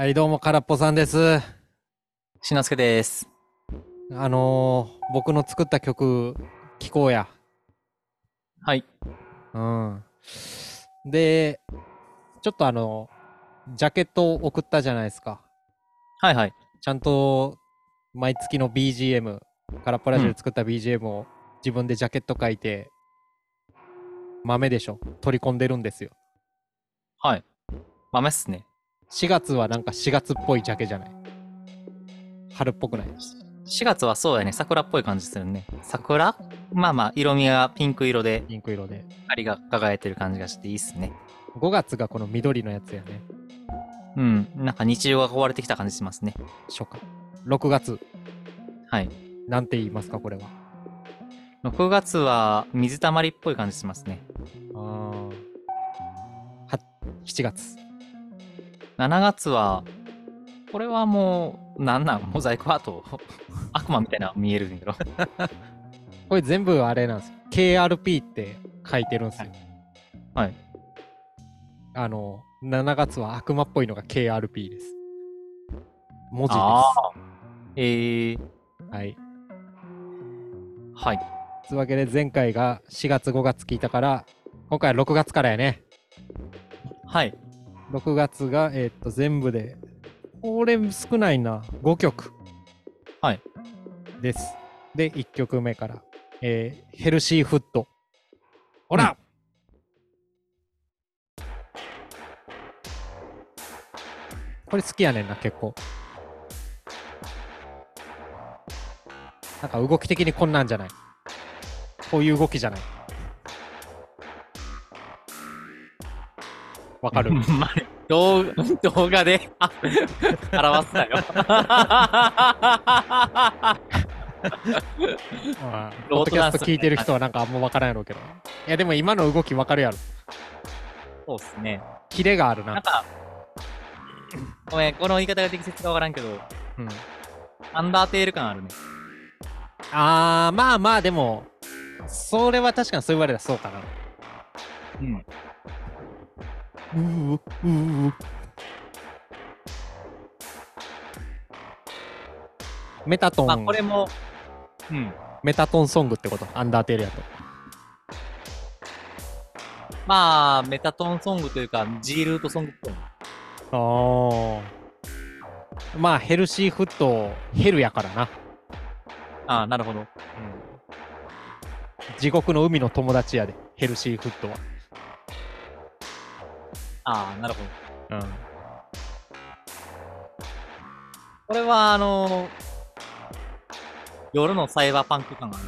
はい、どうも、空っぽさんです。しのすけです。あのー、僕の作った曲、聴こうや。はい。うん。で、ちょっとあの、ジャケットを送ったじゃないですか。はいはい。ちゃんと、毎月の BGM、空っぽラジオで作った BGM を自分でジャケット書いて、豆でしょ？取り込んでるんですよ。はい。豆っすね。4月はなんか4月っぽいジャケじゃない？春っぽくない？4月はそうやね。桜っぽい感じするね。桜？まあまあ、色味がピンク色で、ピンク色で。光が輝いてる感じがしていいっすね。5月がこの緑のやつやね。うん。なんか日常が壊れてきた感じしますね。初夏。6月、はい。なんて言いますか、これは？6月は水たまりっぽい感じしますね。あーは7月。7月は、これはもう、なんなんモザイクアート悪魔みたいなの見えるんやろ。これ全部あれなんですよ。KRP って書いてるんですよ。はい。あの、7月は悪魔っぽいのが KRP です。文字でああ。えー、す。はい。はい。というわけで前回が4月5月聞いたから、今回は6月からやね。はい。6月が、えーっと、全部で、これ少ないな。5曲。はい。です。で、1曲目から、えーヘルシーフット。ほら、これ好きやねんな、結構。なんか動き的にこんなんじゃない。こういう動きじゃない。わかる まあ動動画であ表すなよ。まあ、ポロードキャスト聞いてる人はなんかあんま分からんやろうけど。いや、でも今の動き分かるやろ。そうっすね。キレがあるな。なんか、ごめん、この言い方が適切かわからんけど、うん、アンダーテール感あるね。あー、まあまあ、でも、それは確かにそう言われたらそうかな。うん。うーうーメタトン、まあ、これも、うん。メタトンソングってこと？アンダーテールやと。まあ、メタトンソングというか、G ルートソングっぽい。あー。まあ、ヘルシーフット、ヘルやからな。ああ、なるほど。地獄の海の友達やで、ヘルシーフットは。ああ、なるほど。うん。これは、あの夜のサイバーパンク感がある。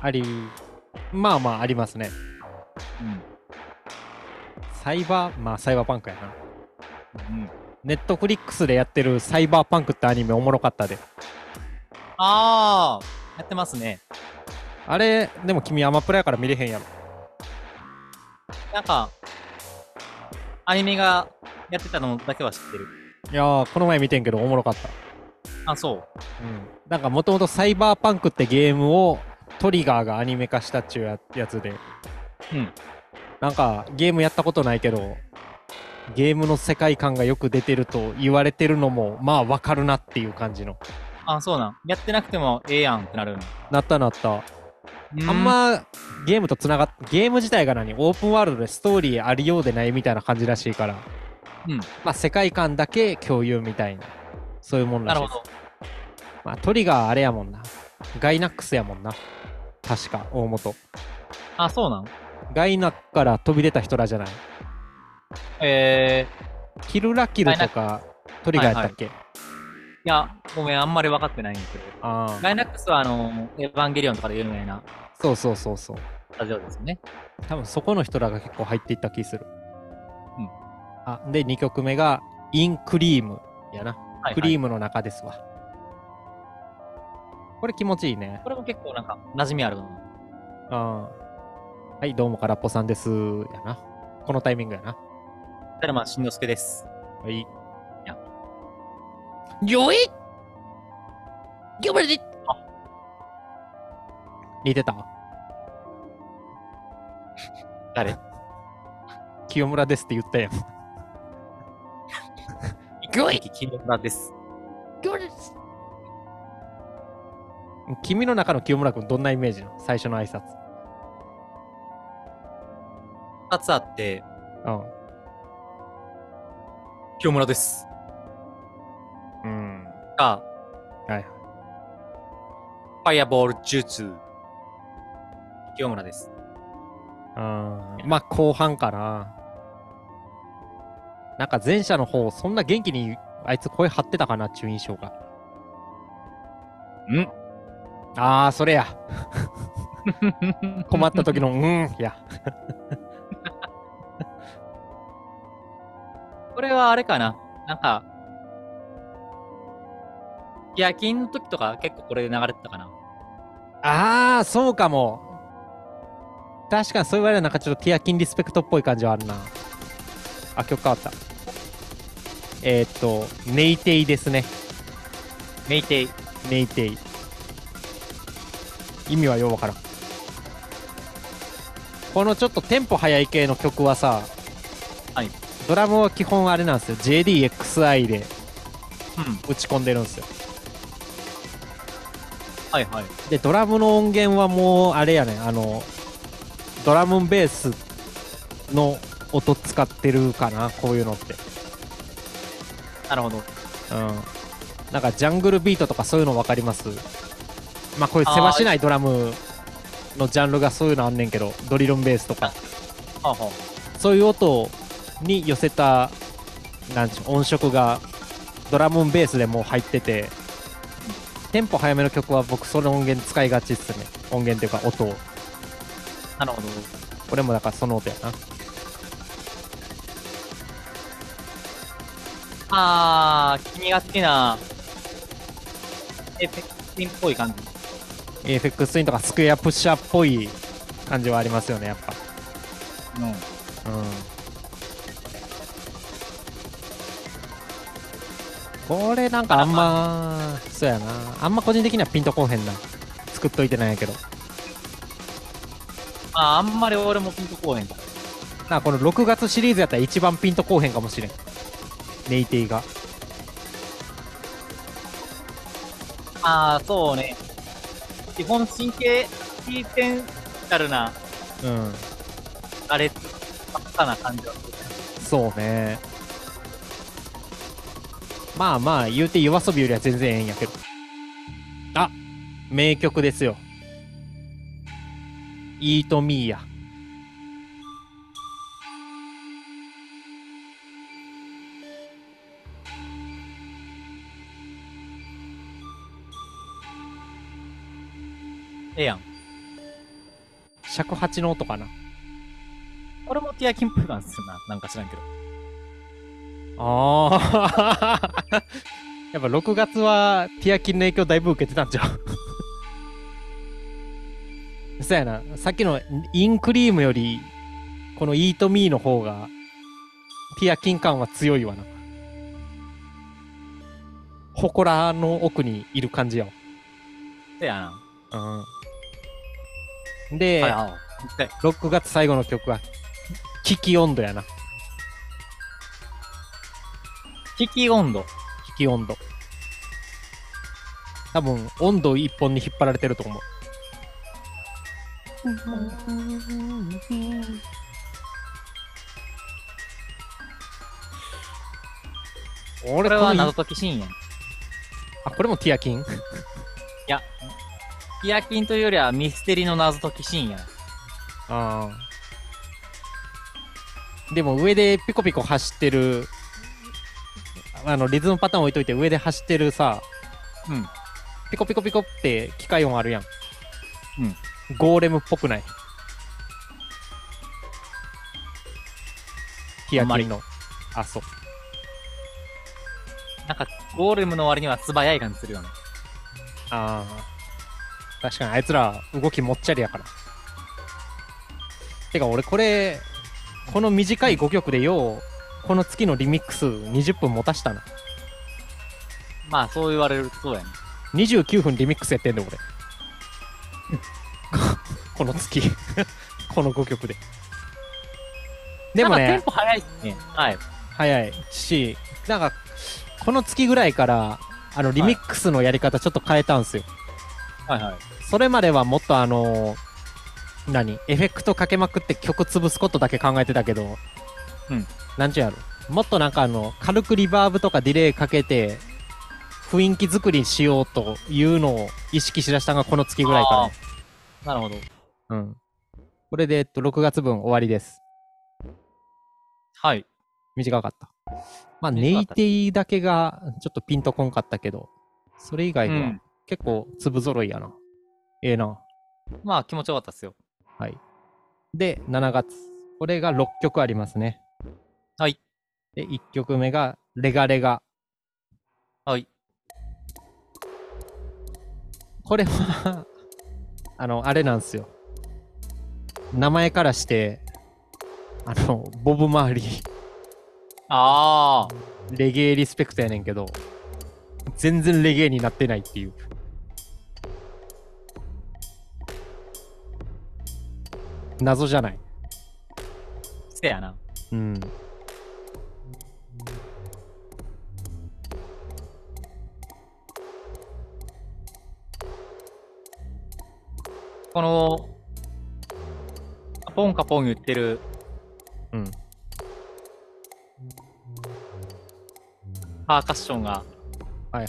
あり、まあまあありますね。うん。サイバー、まあサイバーパンクやな。うん。ネットフリックスでやってるサイバーパンクってアニメおもろかったで。ああ、やってますね。あれ、でも君アマプラやから見れへんやろ。なんか、アニメがやってたのだけは知ってる。いやー、この前見てんけどおもろかった。あ、そう。うん。なんかもともとサイバーパンクってゲームをトリガーがアニメ化したっちゅうややつで。うん。なんかゲームやったことないけど、ゲームの世界観がよく出てると言われてるのも、まあわかるなっていう感じの。あ、そうなん。やってなくてもええやんってなるの。なったなった。うあん、まゲームとつながっゲーム自体が何？オープンワールドでストーリーありようでないみたいな感じらしいから、うん。まあ世界観だけ共有みたいな、そういうもんらしいほど。まあトリガーあれやもんな。ガイナックスやもんな。確か、大元。あ、そうなん？ガイナックから飛び出た人らじゃない？えー、キルラキルとかトリガーやったっけ、いや、ごめん、あんまり分かってないんですけど。ああ。ガイナックスは、あの、エヴァンゲリオンとかで有名なそうそうそうそう。スタジオですよね。多分そこの人らが結構入っていった気する。うん。あ、で、2曲目が、インクリームやな。はい、クリーム。ムの中ですわ。これ気持ちいいね。これも結構なんか、馴染みあるな。あーはい、どうも、空っぽさんです。やな。このタイミングやな。テルマンしんのすけです。はい。やよいよまで似てた？誰？清村ですって言ったやん。グイ清村です。君の中の清村君どんなイメージなの？最初の挨拶。二つあって、うん。清村です。うん。か、はい。ファイアボールジューツ。清村です。うん。まあ、後半かな。なんか前者の方、そんな元気にあいつ声張ってたかなっていう印象が。んああ、それや。困った時の、うん、いや。これはあれかななんか、夜勤の時とか結構これで流れてたかなああ、そうかも。確かにそう言われるとなんかちょっとティアキンリスペクトっぽい感じはあるな。あ、曲変わった。えー、っと、ネイテイですね。メイテイ。ネイテイ。意味はようわからん。このちょっとテンポ速い系の曲はさ、はい。ドラムは基本あれなんですよ。JDXI でうん。打ち込んでるんですよ。はいはい。で、ドラムの音源はもう、あれやね、あの、ドラムベースの音使ってるかな、こういうのって。なるほど。うん。なんか、ジャングルビートとかそういうの分かります？まあ、こういうせわしないドラムのジャンルがそういうのあんねんけど、ドリルンベースとか、はあ、はそういう音に寄せた、なんちゅう、音色が、ドラムベースでもう入ってて、テンポ早めの曲は僕その音源使いがちっすね。音源っていうか音を。あ、なるほど。これもだからその音やな。あー、君が好きな、エフェクティンっぽい感じ。AFX ツインとかスクエアプッシャーっぽい感じはありますよね、やっぱ。うん。うん。これなんかあんま、そうやな。あんま個人的にはピンとこうへんな。作っといてないんやけど。あー、あんまり俺もピンとこうへんか。なこの6月シリーズやったら一番ピンとこうへんかもしれん。ネイテイが。あー、そうね。基本神経シーテンシャルな、うん。あれ、ばっかな感じはする。そうね。まあまあ、言うて夜遊びよりは全然ええんやけど。あ名曲ですよ。イートミーや。ええやん。尺八の音かな。俺もティアキンっぽい感じするな。なんか知らんけど。ああ。やっぱ6月はティアキンの影響だいぶ受けてたんちゃう？そうやな。さっきのインクリームより、このイートミーの方が、ティアキン感は強いわな。祠の奥にいる感じやわ。せやな。うん。で、はいはい。で6月最後の曲は、危機温度やな。危機温度。危機温度。多分、温度一本に引っ張られてると思う。俺これは謎解きシーンやん。いあ、これもティアキン？や、ティアキンというよりはミステリの謎解きシーンやん。ああ。でも上でピコピコ走ってる、あの、リズムパターン置いといて上で走ってるさ、うん。ピコピコピコって機械音あるやん。うん。ゴーレムっぽくない？ティアキンの。あ、そう。なんか、ゴーレムの割には素早い感じするよね。ああ。確かにあいつら動きもっちゃりやから。てか俺これ、この短い5曲でよう、この月のリミックス20分持たしたな。まあ、そう言われるとそうやね。29分リミックスやってんだ俺。この月。この5曲で。でもねテン、ポ早いっすね。はい。早いし、なんか、この月ぐらいから、あの、リミックスのやり方ちょっと変えたんすよ。はいはい。それまではもっとあの何？エフェクトかけまくって曲潰すことだけ考えてたけど、うん。なんちゅうやろ。もっとなんかあの、軽くリバーブとかディレイかけて、雰囲気作りしようというのを意識しだしたのがこの月ぐらいからあ。なるほど。うん。これで、えっと、6月分終わりです。はい。短かった。まあ、ネイティだけがちょっとピンとこんかったけど、それ以外はうん。結構粒揃いやな。ええな。まあ気持ちよかったっすよ。はい。で、7月。これが6曲ありますね。はい。で、1曲目が、レガレガ。はい。これは、あの、あれなんですよ。名前からして、あの、ボブ・マーリー、ああ。レゲエリスペクトやねんけど、全然レゲエになってないっていう。謎じゃない。せやな。うん。この、カポンカポン言ってる、うん。パーカッションが、はい。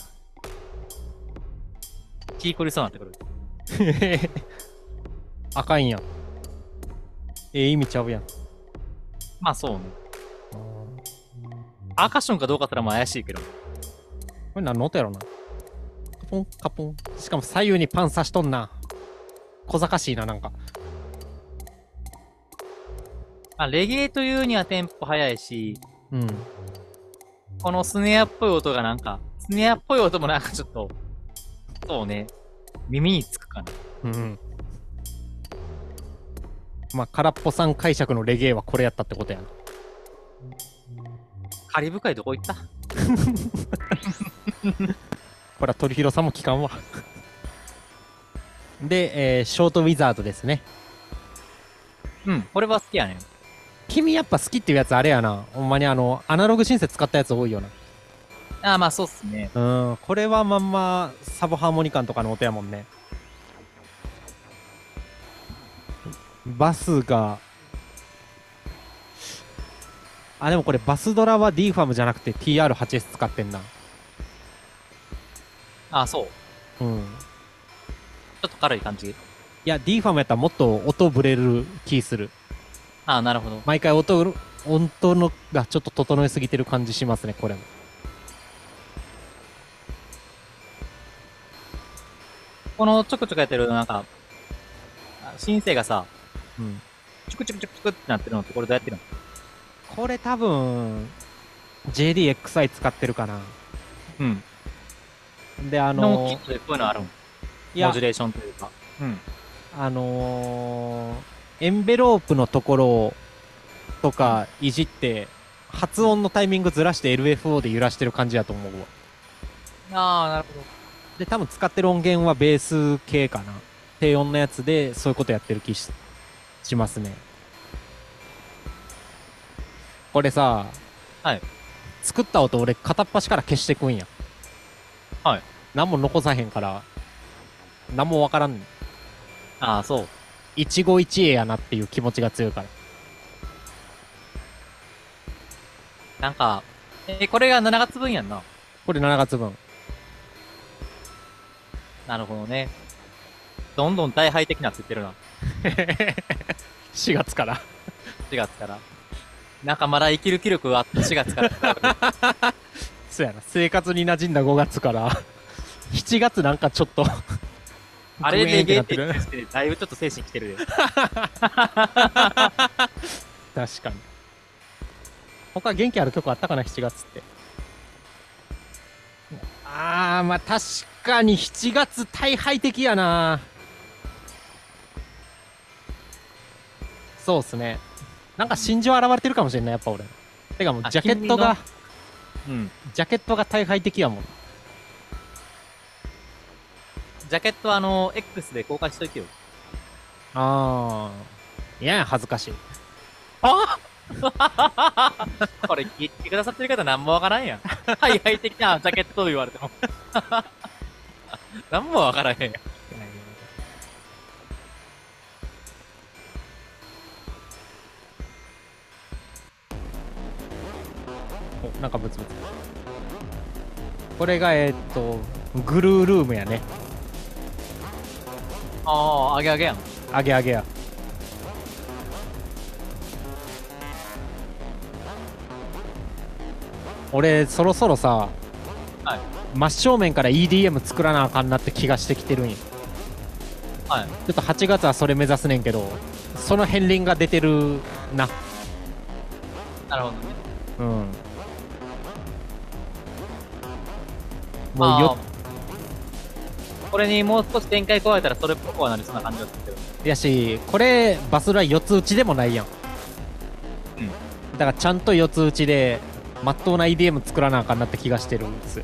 気狂いそうになってくる。あかんやん。ええ意味ちゃうやん。まあそうね。パーカッションかどうかすらも怪しいけど。これ何の音やろな。カポン、カポン。しかも左右にパン刺しとんな。小賢しいな、なんか。まあ、レゲエというにはテンポ早いし、うん。このスネアっぽい音がなんか、スネアっぽい音もなんかちょっと、そうね、耳につくかな。うん。まあ、空っぽさん解釈のレゲエはこれやったってことやな。カリブ海どこ行った？これは鳥広さんも聞かんわ。で、えーショートウィザードですね。うん、これは好きやねん。君やっぱ好きっていうやつあれやな。ほんまにあの、アナログシンセ使ったやつ多いよな。ああ、まあそうっすね。うん、これはまんまサブハーモニカンとかの音やもんね。バスが、あ、でもこれバスドラは D ファムじゃなくて TR8S 使ってんな。ああ、そう。うん。ちょっと軽い感じ？いや、D ファムやったらもっと音ブレる気する。ああ、なるほど。毎回音、音のがちょっと整えすぎてる感じしますね、これも。このちょくちょくやってる、なんか、あシンセがさ、うん。チュクチュクチュクチュクってなってるのってこれどうやってるの？これ多分、JDXI 使ってるかな。うん。で、あののキットでこういうのあるん？モジュレーションというか。うん。あのーエンベロープのところとかいじって、発音のタイミングずらして LFO で揺らしてる感じだと思うわ。ああ、なるほど。で、多分使ってる音源はベース系かな。低音のやつでそういうことやってる気ししますね。これさ、はい。作った音俺片っ端から消してくんや。はい。何も残さへんから、何もわからん。ああ、そう。一期一会やなっていう気持ちが強いから。なんか、えこれが7月分やんな。これ7月分。なるほどね。どんどん大敗的になってってるな。4月から。4月から。なんかまだ生きる気力があって4月から。そうやな。生活に馴染んだ5月から、7月なんかちょっと、あれでゲーってグエーン言ってて、だいぶちょっと精神きてるで。確かに。他元気ある曲あったかな、7月って。あー、まあ確かに7月大敗的やな。そうっすね。なんか心情現れてるかもしれない、やっぱ俺。てかもうあジャケットが、うん。ジャケットが大敗的やもん。ジャケットあの、X で公開しといてよ。あー。いや、恥ずかしい。あ これ聞いてくださってる方なんもわからんやん。はい、履いてきた、ジャケットと言われても。なんもわからへんよ。おなんかブツブツこれがえーっとグルールームやねああ、あげあげやん。あげあげや俺そろそろさ、はい真正面から EDM 作らなあかんなって気がしてきてるんよはい。ちょっと8月はそれ目指すねんけどその片鱗が出てるななるほどね。うんもうよこれにもう少し展開加えたらそれっぽくはなりそうな感じがするけど。やしこれバスラ4つ打ちでもないやん。うん。だからちゃんと4つ打ちでまっとうな EDM 作らなあかんなって気がしてるんです。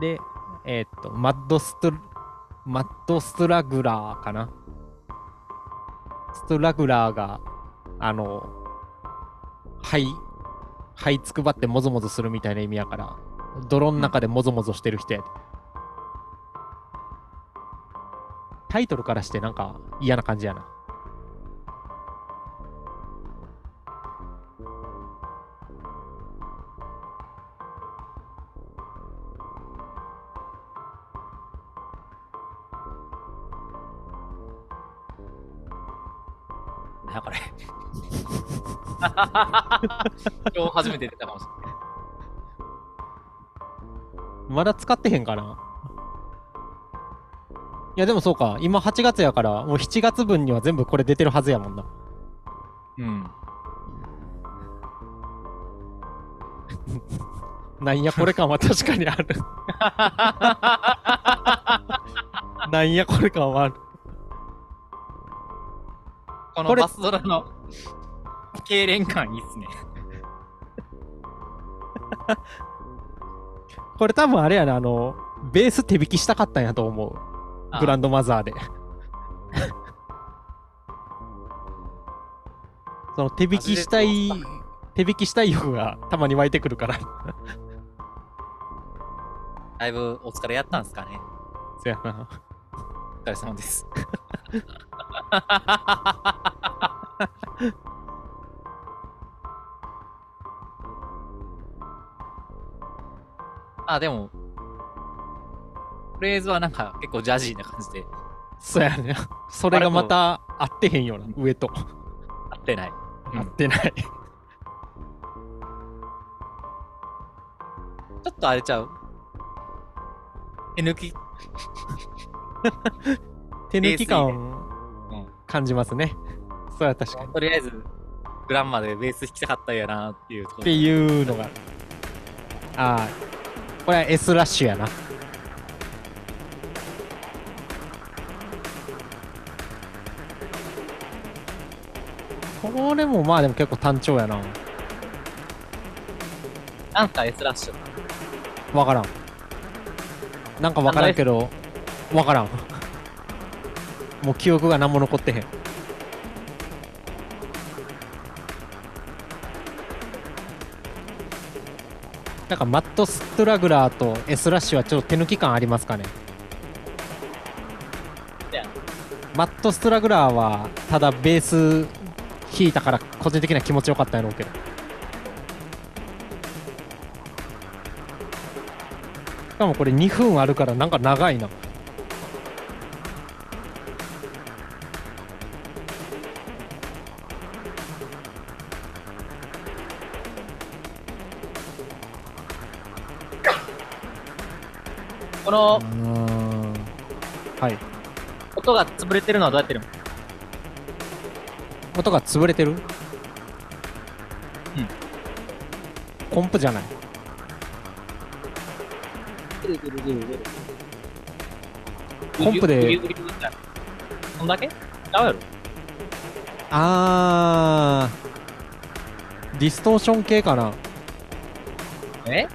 でえーっとマッドストマッドストラグラーかなストラグラーがあのはいはいつくばってもぞもぞするみたいな意味やから泥の中でもぞもぞしてる人やで、タイトルからしてなんか嫌な感じやな。なこれ。今日初めて出たかもしれない。まだ使ってへんかな？いやでもそうか今8月やからもう7月分には全部これ出てるはずやもんなうん。なんやこれ感は 確かにある なんやこれ感はあるこのバスドラの痙攣感いいっすね。これ多分あれやなあのベース手引きしたかったんやと思うグランドマザーで その手引きしたい手引きしたい欲がたまに湧いてくるからだいぶお疲れやったんすかね。そやなお疲れ様です。あ、でも、フレーズはなんか結構ジャジーな感じで。そうやね。それがまた合ってへんよな上と。合ってない。うん。合ってない。ちょっとあれちゃう？手抜き、手抜き感うん。感じますね。そうや確かに。っとりあえず、グランマでベース弾きたかったんやなっていうところ。ていうのが。ああこれは S ラッシュやな。これもまあでも結構単調やな。なんか S ラッシュ。わからん。なんかわからんけどわからんもう記憶が何も残ってへん。なんかマットストラグラーと S ラッシュはちょっと手抜き感ありますかね？マットストラグラーはただベース弾いたから個人的には気持ちよかったんやろうけど。しかもこれ2分あるからなんか長いなこのはい。音が潰れてるのはどうやってるの？音が潰れてる？コンプじゃない。コンプでこんだけちゃうやろあーディストーション系かなえ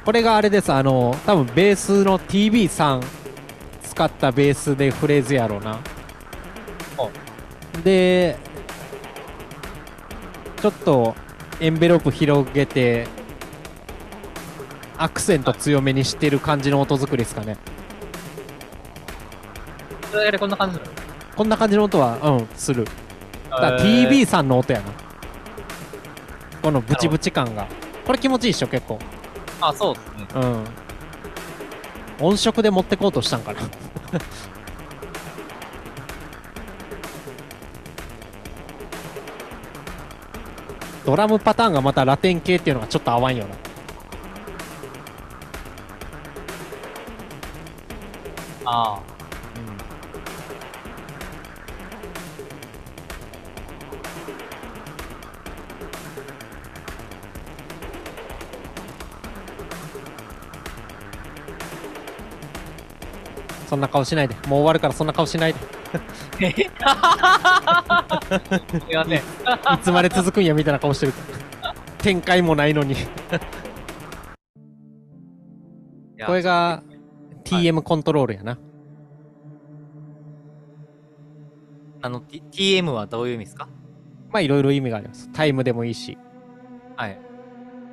これがあれですあの多分ベースの TB3 使ったベースでフレーズやろうな。でちょっとエンベロープ広げてアクセント強めにしてる感じの音作りですかね。それでこんな感じなの？こんな感じの音はうんする。だ TB さんの音やな。このブチブチ感が。これ気持ちいいっしょ結構あ、そうですね。うん音色で持ってこうとしたんかな ドラムパターンがまたラテン系っていうのがちょっと合わんよなああ。そんな顔しないで。もう終わるからそんな顔しないで。す いません。いつまで続くんやみたいな顔してる。展開もないのに。これが TM コントロールやな、あの、T、TM はどういう意味ですか？まあいろいろ意味があります。タイムでもいいし。はい。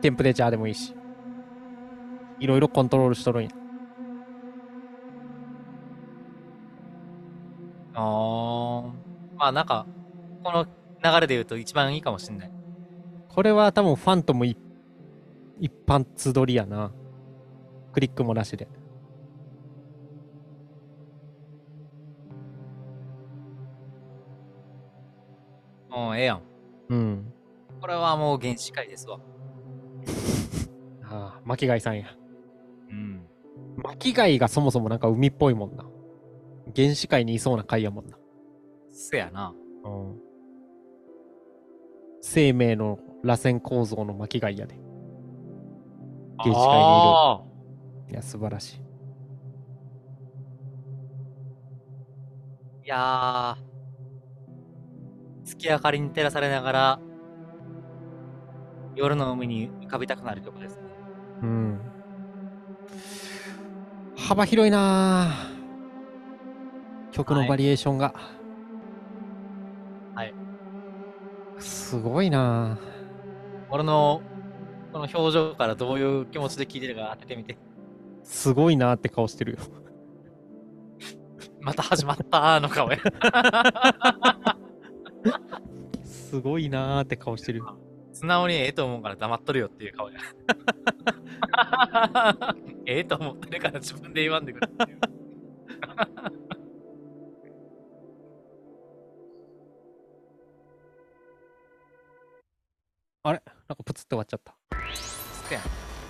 テンプレチャーでもいいし。いろいろコントロールしとるんやあー。まあなんか、この流れで言うと一番いいかもしんない。これは多分ファントム一一般つどりやなクリックもなしでうん、ええやん。うんこれはもう原始界ですわ。ああ巻貝さんやうん。巻貝がそもそもなんか海っぽいもんな原始界にいそうな貝やもんな。せやな。うん。生命の螺旋構造の巻貝やで。原始界にいる。あいや素晴らしい。ーいやー、月明かりに照らされながら、夜の海に浮かびたくなる曲ですね。うん。幅広いなあ曲のバリエーションがはいすごいなあ俺の、この表情からどういう気持ちで聴いてるか当ててみて。すごいなあって顔してるよまた始まったーの顔や。すごいなあって顔してるよ素直にええと思うから黙っとるよっていう顔や。ええと思ってるから自分で言わんでくれっていう。なんかプツって終わっちゃった。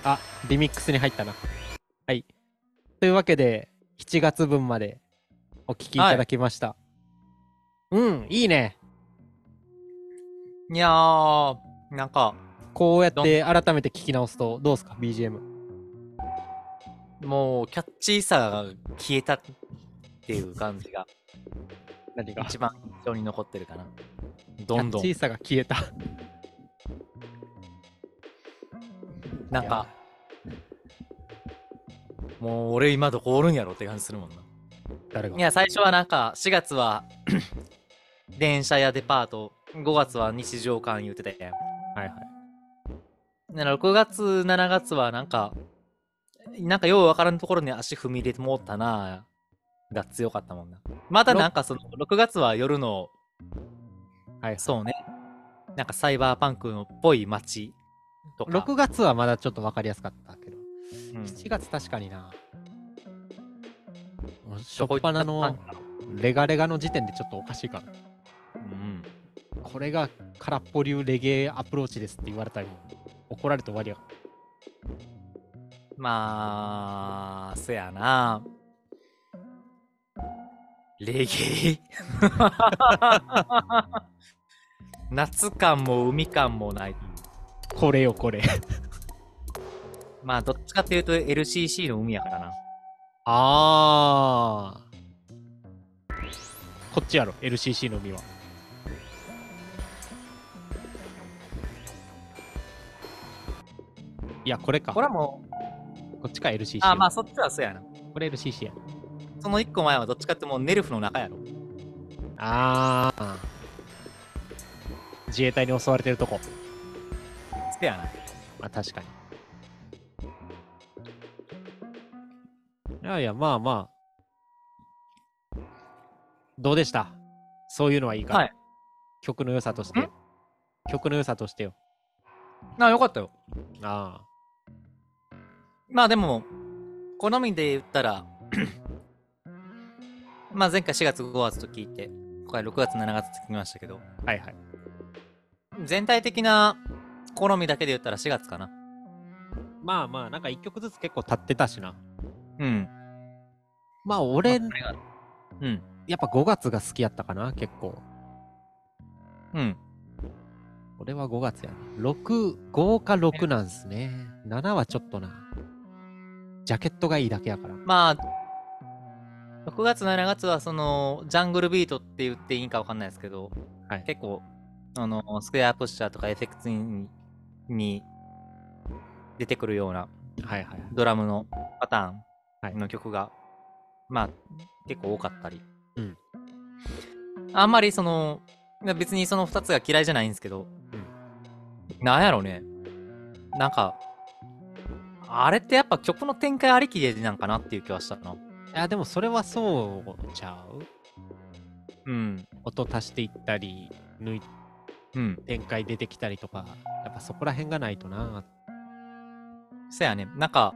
あリミックスに入ったな。はい。というわけで7月分までお聞きいただきました、うんいいね。いやー、なんか、こうやって改めて聞き直すとどうですか？BGM もうキャッチーさが消えたっていう感じが何が？一番印象に残ってるかな。どんどん。キャッチー。さが消えたなんか、もう俺今どこおるんやろって感じするもんな。誰が？いや、最初はなんか、4月は 電車やデパート、5月は日常館言うてて、はいはい。なら6月、7月はなんか、なんかようわからんところに足踏み入れてもうたな。が強かったもんな。またなんかその、6月は夜の、はい。そうね、なんかサイバーパンクのっぽい街とか。6月はまだちょっと分かりやすかったけどうん7月確かにな初っ端のったんだろうレガレガの時点でちょっとおかしいからうん。これが空っぽ流レゲエアプローチですって言われたり怒られて終わりやまあ、そやな。レゲエ？夏感も海感もない。これよこれ まあ、どっちかっていうと LCC の海やからな。あーこっちやろ LCC の海はいやこれかこれはもこっちか LCC う、あ、まあそっちはそうやな。これ LCC やその1個前はどっちかってもうネルフの中やろ。ああ。自衛隊に襲われてるとこ。せやな。まあ確かに。いやいや、まあまあ。どうでした？そういうのはいいか。はい。曲の良さとしてん？曲の良さとしてよ。あ、よかったよ。あまあでも、好みで言ったら、まあ前回4月5月と聞いて、今回6月7月と聞きましたけど、あ。はいはい。全体的な好みだけで言ったら4月かな。まあまあ、なんか一曲ずつ結構経ってたしな。うん。まあ俺、うん。やっぱ5月が好きやったかな、結構。うん。俺は5月やな。6、5か6なんすね。7はちょっとな。ジャケットがいいだけやから。まあ、6月7月はその、ジャングルビートって言っていいかわかんないですけど、はい結構、あの、スクエアプッシャーとかエフェクツにに出てくるような。ドラムのパタはいーンの曲が、まあ、結構多かったり。うんあんまりその、別にその2つが嫌いじゃないんですけど、なんやろね。なんか、あれってやっぱ曲の展開ありきでなんかなっていう気はしたな。いや、でもそれはそうちゃう？うん。音足していったり、抜いうん。展開出てきたりとか、やっぱそこら辺がないとな。そやね。なんか、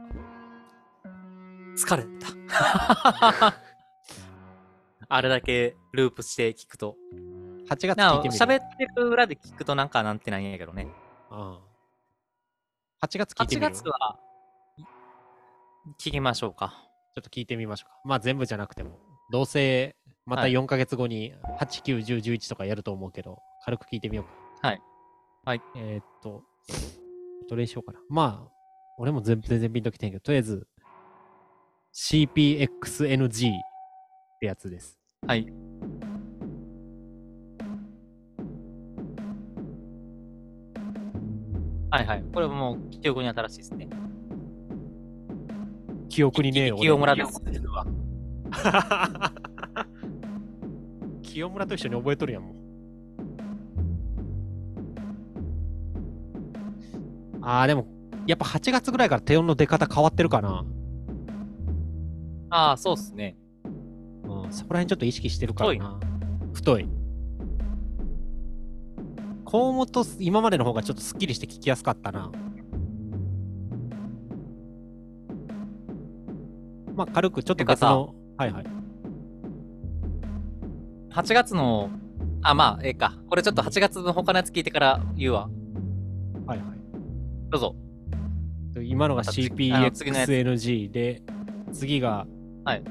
疲れた。あれだけループして聞くと。8月な聞いてみる。喋ってる裏で聞くとなんかなんてないんやけどね。うん。8月聞いて8みる月は、聞きましょうか。ちょっと聞いてみましょうか。まあ全部じゃなくても。どうせ、またはい4ヶ月後に8、9、10、11とかやると思うけど、軽く聞いてみようか。はい。はい。えーっと、どれにしようかな。まあ、俺も全全然ピンときてんけど、とりあえず、CPXNG ってやつです。はい。はいはい。これもう記憶に新しいですね。記憶にねえよ。清村です。清村と一緒に覚えとるやん、もう。あー、でも、やっぱ8月ぐらいから低音の出方変わってるかな。ああ、そうっすね。うん、そこら辺ちょっと意識してるからな。太い。高音と今までの方がちょっとスッキリして聞きやすかったな。まあ軽くちょっと別の。はいはい。8月の、あ、まあ、ええか。これちょっと8月の他のやつ聞いてから言うわ。どうぞ。今のが CPXNG で、次が、はい。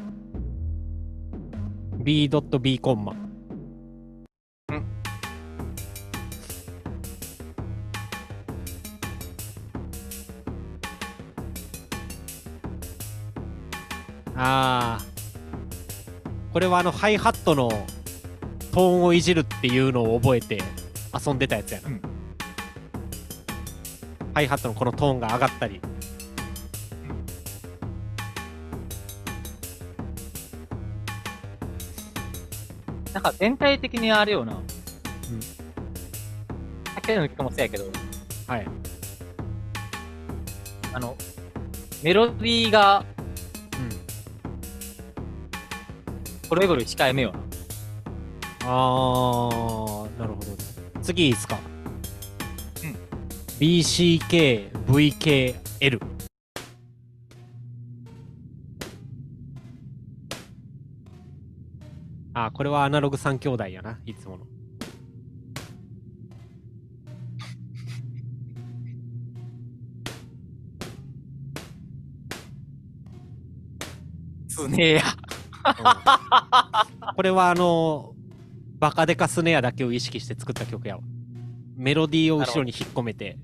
B.B コンマ。うんああ。これはあのハイハットのトーンをいじるっていうのを覚えて遊んでたやつやな。うんハイハットのこのトーンが上がったり。なんか全体的にあれよな。さっきの曲もそうやけど、はい。あの、メロディーがうん。これより控えめよな。あー、なるほどね。次いいっすか？うん。BCK、VK、L。あー、これはアナログ3兄弟やな、いつもの。つねえや。これはあのバカデカスネアだけを意識して作った曲やわ。メロディーを後ろに引っ込めて。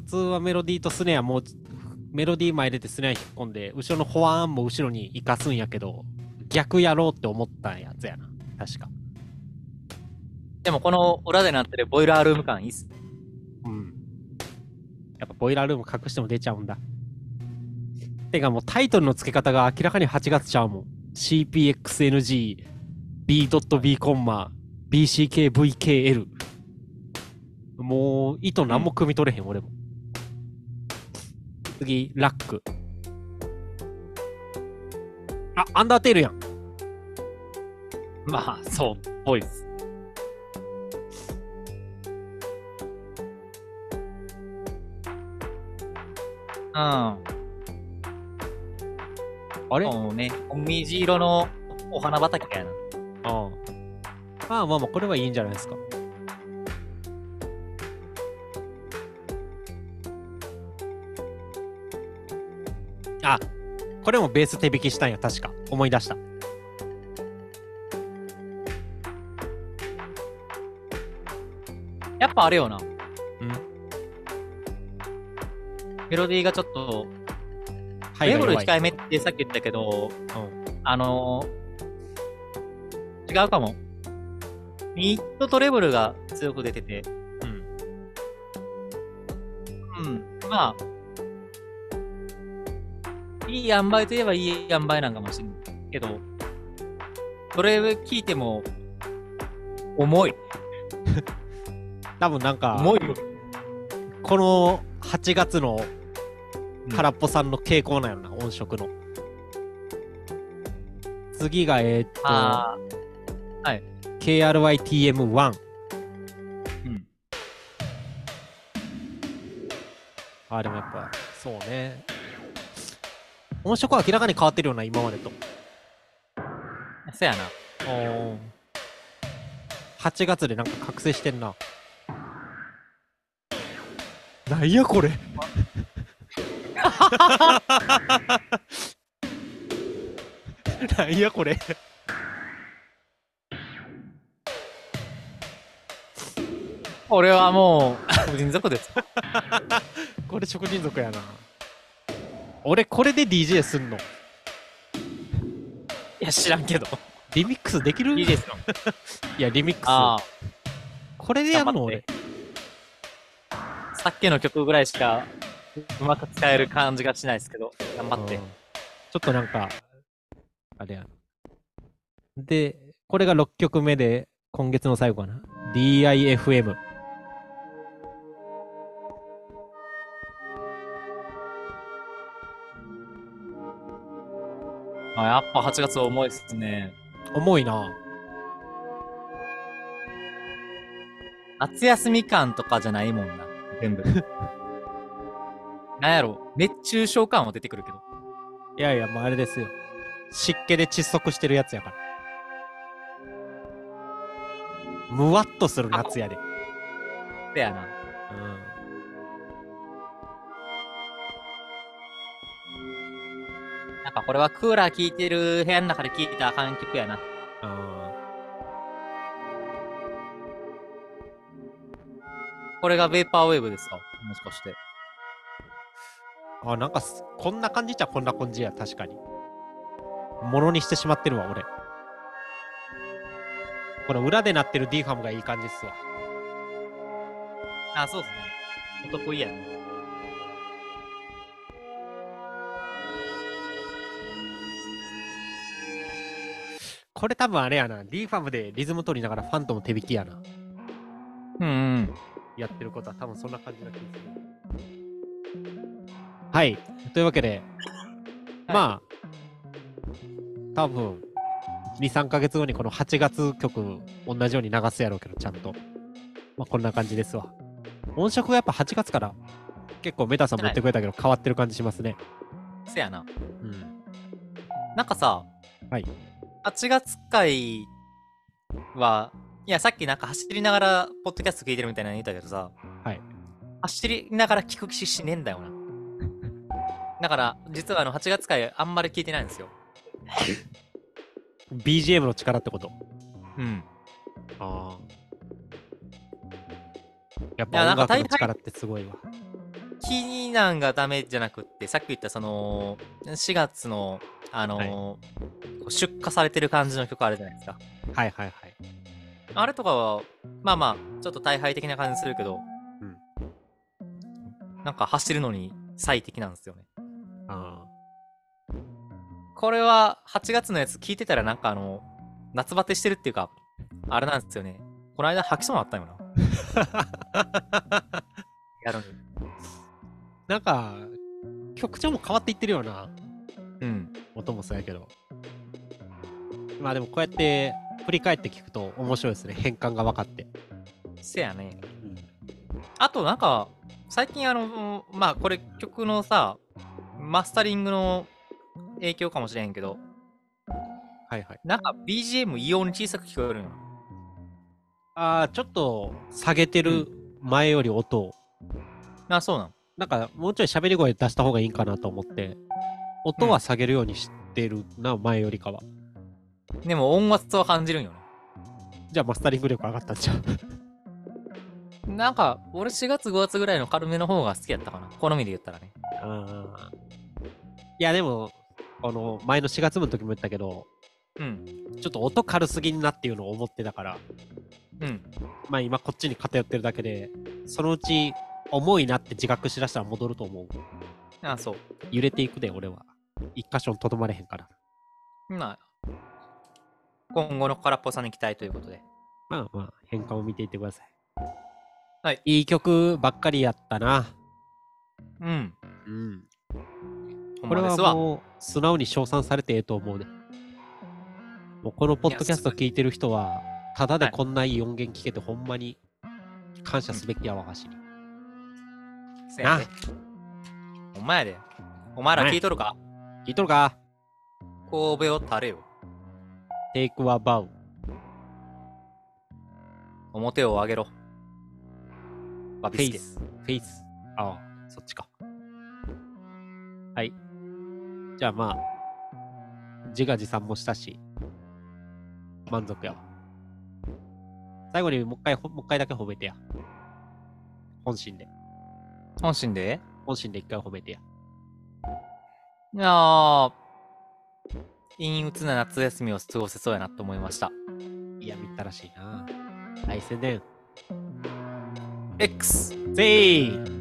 普通はメロディーとスネアもうメロディー前出てスネア引っ込んで、後ろのホワーンも後ろに生かすんやけど、逆やろうって思ったやつやな。確か。でもこの裏でなってるボイラールーム感いいっすね。うん。やっぱボイラールーム隠しても出ちゃうんだ。てかもうタイトルの付け方が明らかに8月ちゃうもん。CPXNG、B.B コンマ、BCKVKL。もう、意図何も汲み取れへん、俺も。次、ラック。あ、アンダーテールやん。まあ、そう、ぽいです。うん。あれ？あもうね、虹色のお花畑やな。あ。まあまあまあ、これはいいんじゃないですか。あ、これもベース手引きしたんや、確か。思い出した。やっぱあれよな。うん。メロディーがちょっと、はいレベル控えめってさっき言ったけど、うんあのー、違うかも。ミッドとレベルが強く出てて、うん。うん。まあ、いい塩梅といえばいい塩梅なんかもしれんけど、それ聞いても、重い。多分なんか、重いよ。この8月の空っぽさんの傾向なんやろな、音色の。次が、えー、っと、あ KRYTM1。うん。あ、でもやっぱ、そうね。音色は明らかに変わってるような、今までと。そやな。8月でなんか覚醒してんな。なんやこれ。なんやこれ。俺はもう、人族です。これ食人族やな。俺これで DJ すんの？いや、知らんけど。リミックスできる？いいですよ。いや、リミックス。あこれでやんの俺？あ、さっきの曲ぐらいしか、うまく使える感じがしないですけど、頑張ってうん。ちょっとなんか、あれやな。で、これが6曲目で、今月の最後かな？DIFM。あやっぱ8月重いっすね。重いな。夏休み感とかじゃないもんな、全部。なんやろ、熱中症感は出てくるけど。いやいや、もうあれですよ。湿気で窒息してるやつやから。むわっとする夏やで。せやな。かこれはクーラー効いてる部屋の中で聴いたらあかん曲やな。これがベーパーウェーブですか？もしかして。あ、なんかす、こんな感じじゃこんな感じや、確かに。ものにしてしまってるわ、俺。この裏で鳴ってる D ファムがいい感じっすわ。あ、そうっすね。お得意やね。これ多分あれやな。D ファムでリズム取りながらファントム手引きやな。うんうん。やってることは多分そんな感じな気がする。はい。というわけで、まあ、多分、2、3ヶ月後にこの8月曲同じように流すやろうけど、ちゃんと。まあ、こんな感じですわ。音色がやっぱ8月から結構メタさん持ってくれたけど変わってる感じしますね。せやな。うん。なんかさ、はい。8月会は、いや、さっきなんか走りながら、ポッドキャスト聞いてるみたいなの言ったけどさ、はい。走りながら聞く気しねえんだよな。だから、実はあの、8月会あんまり聞いてないんですよ。BGM の力ってこと？うん。ああ。やっいやなんかぱ音楽の力ってすごいわ。気なんがダメじゃなくって、さっき言ったその、4月の、あのーこう出荷されてる感じの曲あるじゃないですか。はいはいはい。あれとかは、まあまあ、ちょっと大敗的な感じするけど、なんか走るのに最適なんですよね。ああ。これは8月のやつ聞いてたらなんかあの、夏バテしてるっていうか、あれなんですよね。この間吐きそうになったよな。やるのに。なんか、曲調も変わっていってるよな。うん。音もそうやけど。まあでもこうやって振り返って聞くと面白いですね。変換が分かって。せやね。うん。あとなんか、最近あの、まあこれ曲のさ、マスタリングの影響かもしれへんけど、はいはい。なんか BGM 異様に小さく聞こえるんよああ、ちょっと下げてる前より音を。な。あ、そうなん？なんかもうちょい喋り声出した方がいいんかなと思って、音は下げるようにしてるな、前よりかは。でも音圧は感じるんよね。じゃあマスタリング力上がったんちゃう？なんか、俺4月5月ぐらいの軽めの方が好きやったかな。好みで言ったらね。あーいやでも、この前の4月分の時も言ったけど、うん。ちょっと音軽すぎんなっていうのを思ってたから、うん。まあ今こっちに偏ってるだけで、そのうち重いなって自覚しだしたら戻ると思う。あ、そう。揺れていくで、俺は。一箇所にとどまれへんから。まあ、今後の空っぽさに期待ということで。まあまあ、変化を見ていってください。はい。いい曲ばっかりやったな。うん。うん。これは。もう、素直に称賛されてええと思うね。もうこのポッドキャスト聞いてる人は、ただでこんないい音源聞けてほんまに感謝すべきやわ、わしに。せやで。お前やで。お前ら聞いとるか？聞いとるか？こうべを垂れよ。?Take a bow. 面を上げろ。フェイス。フェイス。ああ、そっちか。はい。じゃあまあ、自画自賛もしたし、満足やわ。最後にもう一回、ほもう一回だけ褒めてや。本心で。本心で？本心で一回褒めてや。いやー、陰鬱な夏休みを過ごせそうやなと思いました。いや、見たらしいな。大宣伝。X! せい